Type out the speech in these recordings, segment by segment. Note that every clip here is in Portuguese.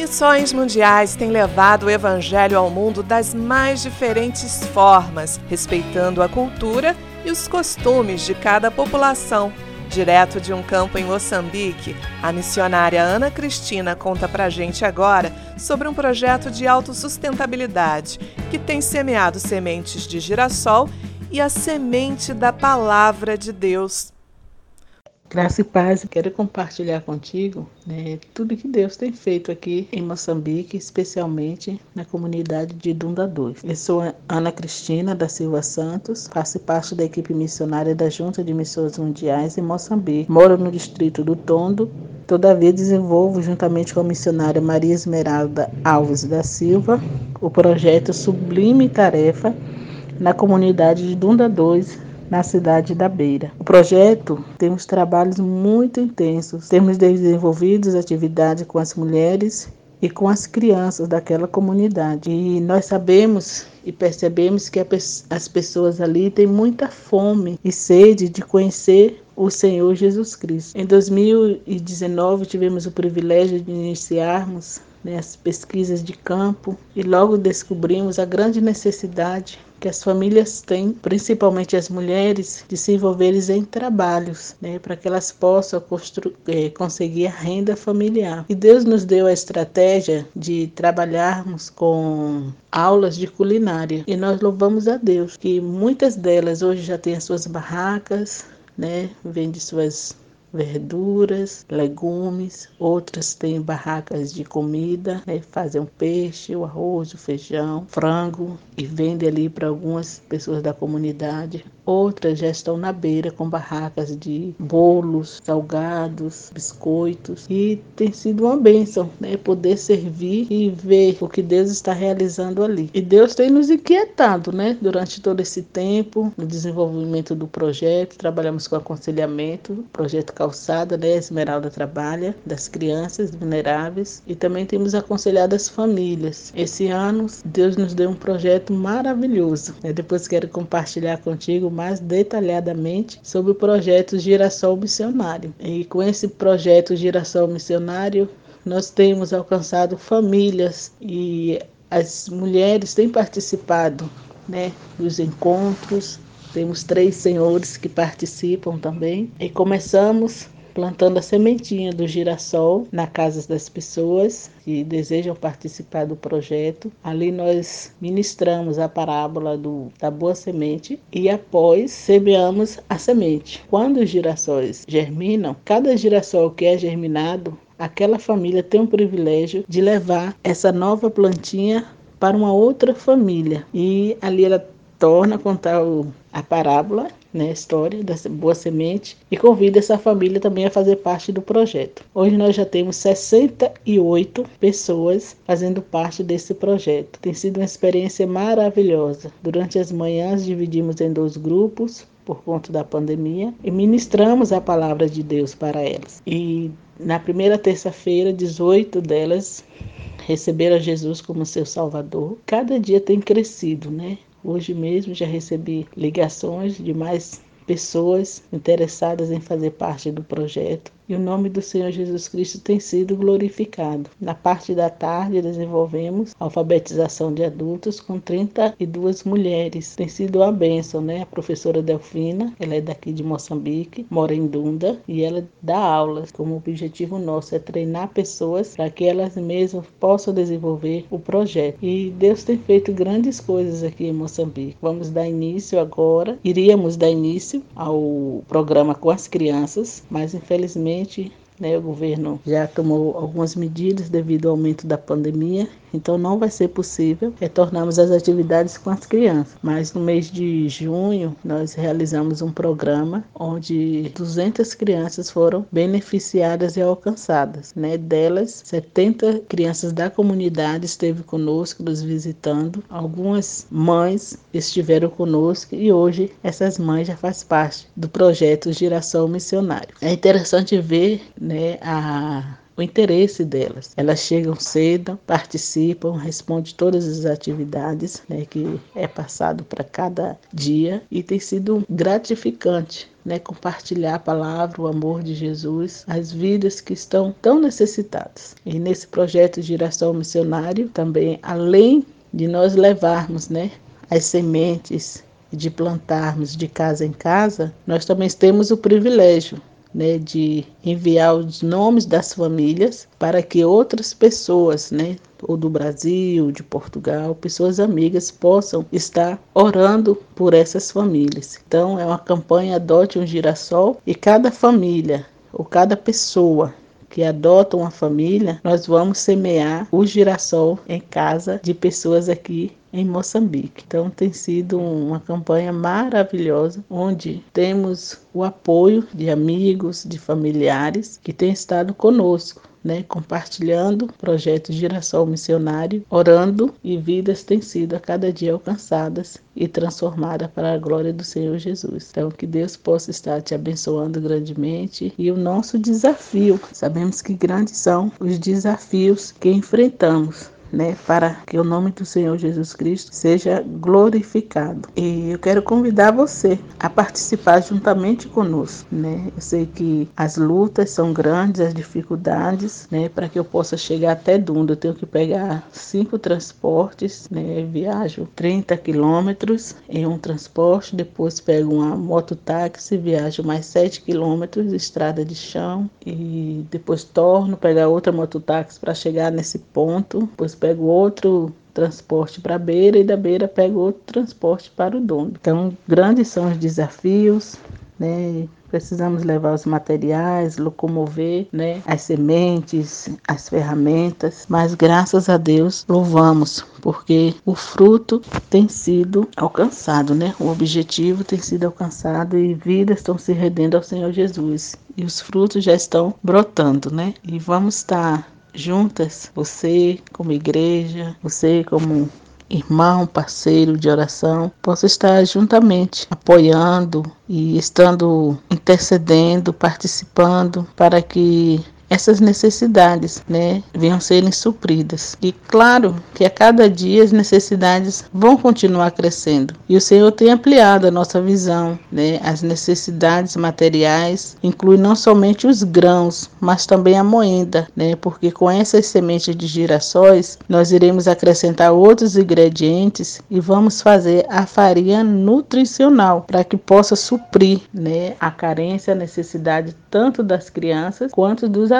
Missões mundiais têm levado o Evangelho ao mundo das mais diferentes formas, respeitando a cultura e os costumes de cada população. Direto de um campo em Moçambique, a missionária Ana Cristina conta pra gente agora sobre um projeto de autossustentabilidade que tem semeado sementes de girassol e a semente da palavra de Deus. Graça e paz, quero compartilhar contigo né, tudo que Deus tem feito aqui em Moçambique, especialmente na comunidade de Dunda 2. Eu sou Ana Cristina da Silva Santos, faço parte da equipe missionária da Junta de Missões Mundiais em Moçambique. Moro no distrito do Tondo, todavia desenvolvo, juntamente com a missionária Maria Esmeralda Alves da Silva, o projeto Sublime Tarefa na comunidade de Dunda 2, na cidade da Beira. O projeto temos trabalhos muito intensos. Temos desenvolvido atividades com as mulheres e com as crianças daquela comunidade. E nós sabemos e percebemos que as pessoas ali têm muita fome e sede de conhecer o Senhor Jesus Cristo. Em 2019 tivemos o privilégio de iniciarmos né, as pesquisas de campo e logo descobrimos a grande necessidade que as famílias têm, principalmente as mulheres, de se envolverem em trabalhos, né, para que elas possam é, conseguir a renda familiar. E Deus nos deu a estratégia de trabalharmos com aulas de culinária. E nós louvamos a Deus que muitas delas hoje já têm as suas barracas, né, vende suas verduras, legumes, outras têm barracas de comida, né? fazem o peixe, o arroz, o feijão, frango e vendem ali para algumas pessoas da comunidade. Outras já estão na beira com barracas de bolos, salgados, biscoitos e tem sido uma bênção, né? Poder servir e ver o que Deus está realizando ali. E Deus tem nos inquietado, né? Durante todo esse tempo, no desenvolvimento do projeto, trabalhamos com aconselhamento, projeto Calçada, né? Esmeralda trabalha, das crianças vulneráveis e também temos aconselhado as famílias. Esse ano, Deus nos deu um projeto maravilhoso. Né? Depois quero compartilhar contigo mais detalhadamente sobre o projeto Girassol Missionário. E com esse projeto Girassol Missionário, nós temos alcançado famílias e as mulheres têm participado né, dos encontros. Temos três senhores que participam também. E começamos plantando a sementinha do girassol na casa das pessoas que desejam participar do projeto. Ali nós ministramos a parábola do, da boa semente e após semeamos a semente. Quando os girassóis germinam, cada girassol que é germinado, aquela família tem o privilégio de levar essa nova plantinha para uma outra família. E ali ela torna a contar o, a parábola né, história da Boa Semente e convida essa família também a fazer parte do projeto. Hoje nós já temos 68 pessoas fazendo parte desse projeto. Tem sido uma experiência maravilhosa. Durante as manhãs dividimos em dois grupos por conta da pandemia e ministramos a palavra de Deus para elas. E na primeira terça-feira, 18 delas receberam Jesus como seu Salvador. Cada dia tem crescido, né? Hoje mesmo já recebi ligações de mais pessoas interessadas em fazer parte do projeto e o nome do Senhor Jesus Cristo tem sido glorificado. Na parte da tarde, desenvolvemos alfabetização de adultos com 32 mulheres. Tem sido uma bênção, né? A professora Delfina, ela é daqui de Moçambique, mora em Dunda e ela dá aulas. Como objetivo nosso é treinar pessoas para que elas mesmas possam desenvolver o projeto. E Deus tem feito grandes coisas aqui em Moçambique. Vamos dar início agora, iríamos dar início ao programa com as crianças, mas infelizmente gente né, o governo já tomou algumas medidas devido ao aumento da pandemia então não vai ser possível retornarmos às atividades com as crianças. Mas no mês de junho nós realizamos um programa onde 200 crianças foram beneficiadas e alcançadas. Né? Delas, 70 crianças da comunidade esteve conosco nos visitando. Algumas mães estiveram conosco e hoje essas mães já fazem parte do projeto Giração Missionário. É interessante ver né, a o interesse delas. Elas chegam cedo, participam, respondem todas as atividades né, que é passado para cada dia e tem sido gratificante né, compartilhar a palavra, o amor de Jesus, as vidas que estão tão necessitadas. E nesse projeto Giração Missionário, também, além de nós levarmos né, as sementes de plantarmos de casa em casa, nós também temos o privilégio né, de enviar os nomes das famílias para que outras pessoas, né, ou do Brasil, de Portugal, pessoas amigas possam estar orando por essas famílias. Então é uma campanha Adote um Girassol e cada família ou cada pessoa que adota uma família, nós vamos semear o girassol em casa de pessoas aqui em Moçambique. Então tem sido uma campanha maravilhosa, onde temos o apoio de amigos, de familiares que têm estado conosco né, compartilhando o projeto Girassol Missionário, orando e vidas têm sido a cada dia alcançadas e transformadas para a glória do Senhor Jesus. Então, que Deus possa estar te abençoando grandemente e o nosso desafio, sabemos que grandes são os desafios que enfrentamos né, para que o nome do Senhor Jesus Cristo seja glorificado. E eu quero convidar você a participar juntamente conosco, né? Eu sei que as lutas são grandes, as dificuldades, né, para que eu possa chegar até Dunda, eu tenho que pegar cinco transportes, né? Viajo 30 quilômetros em um transporte, depois pego uma mototáxi, viajo mais 7 quilômetros, estrada de chão e depois torno pegar outra mototáxi para chegar nesse ponto, depois pego outro transporte para a beira e da beira pego outro transporte para o dono. Então, grandes são os desafios, né? Precisamos levar os materiais, locomover, né? As sementes, as ferramentas, mas graças a Deus louvamos, porque o fruto tem sido alcançado, né? O objetivo tem sido alcançado e vidas estão se rendendo ao Senhor Jesus. E os frutos já estão brotando, né? E vamos estar juntas, você como igreja, você como irmão, parceiro de oração, possa estar juntamente apoiando e estando intercedendo, participando para que essas necessidades, né, venham serem supridas. E claro que a cada dia as necessidades vão continuar crescendo. E o Senhor tem ampliado a nossa visão, né? As necessidades materiais incluem não somente os grãos, mas também a moenda, né? Porque com essas sementes de girassóis, nós iremos acrescentar outros ingredientes e vamos fazer a farinha nutricional para que possa suprir, né, a carência, a necessidade tanto das crianças quanto dos adultos.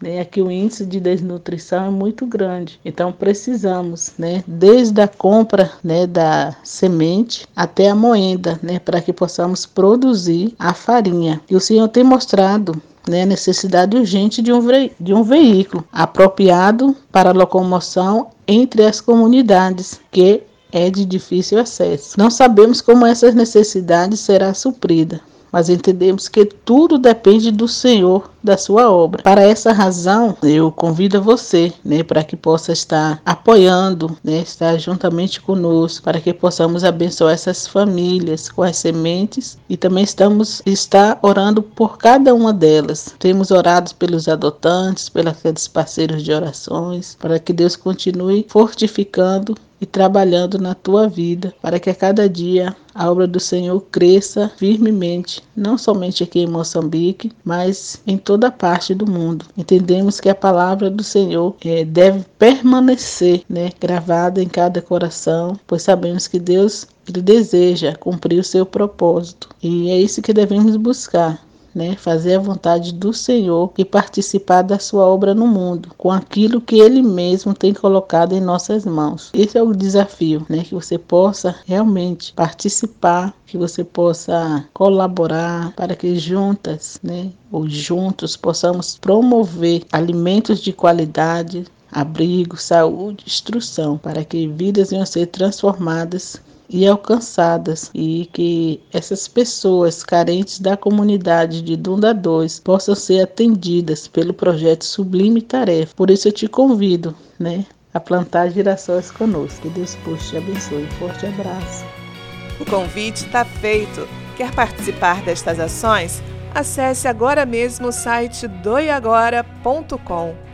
Né? Aqui o índice de desnutrição é muito grande. Então precisamos, né, desde a compra né, da semente até a moenda, né, para que possamos produzir a farinha. E o Senhor tem mostrado né, a necessidade urgente de um, de um veículo apropriado para locomoção entre as comunidades, que é de difícil acesso. Não sabemos como essas necessidades será suprida, mas entendemos que tudo depende do Senhor, da sua obra. Para essa razão, eu convido você, né, para que possa estar apoiando, né, estar juntamente conosco, para que possamos abençoar essas famílias com as sementes e também estamos está orando por cada uma delas. Temos orado pelos adotantes, pelos parceiros de orações, para que Deus continue fortificando e trabalhando na tua vida, para que a cada dia a obra do Senhor cresça firmemente, não somente aqui em Moçambique, mas em toda parte do mundo. Entendemos que a palavra do Senhor é, deve permanecer né, gravada em cada coração, pois sabemos que Deus ele deseja cumprir o seu propósito e é isso que devemos buscar né, fazer a vontade do Senhor e participar da sua obra no mundo, com aquilo que ele mesmo tem colocado em nossas mãos. Esse é o desafio, né, que você possa realmente participar, que você possa colaborar para que juntas, né, ou juntos possamos promover alimentos de qualidade, abrigo, saúde, instrução, para que vidas venham a ser transformadas e alcançadas e que essas pessoas carentes da comunidade de Dunda 2 possam ser atendidas pelo projeto Sublime Tarefa. Por isso eu te convido, né, a plantar girassóis conosco. Que Deus te abençoe. Um forte abraço. O convite está feito. Quer participar destas ações? Acesse agora mesmo o site doiagora.com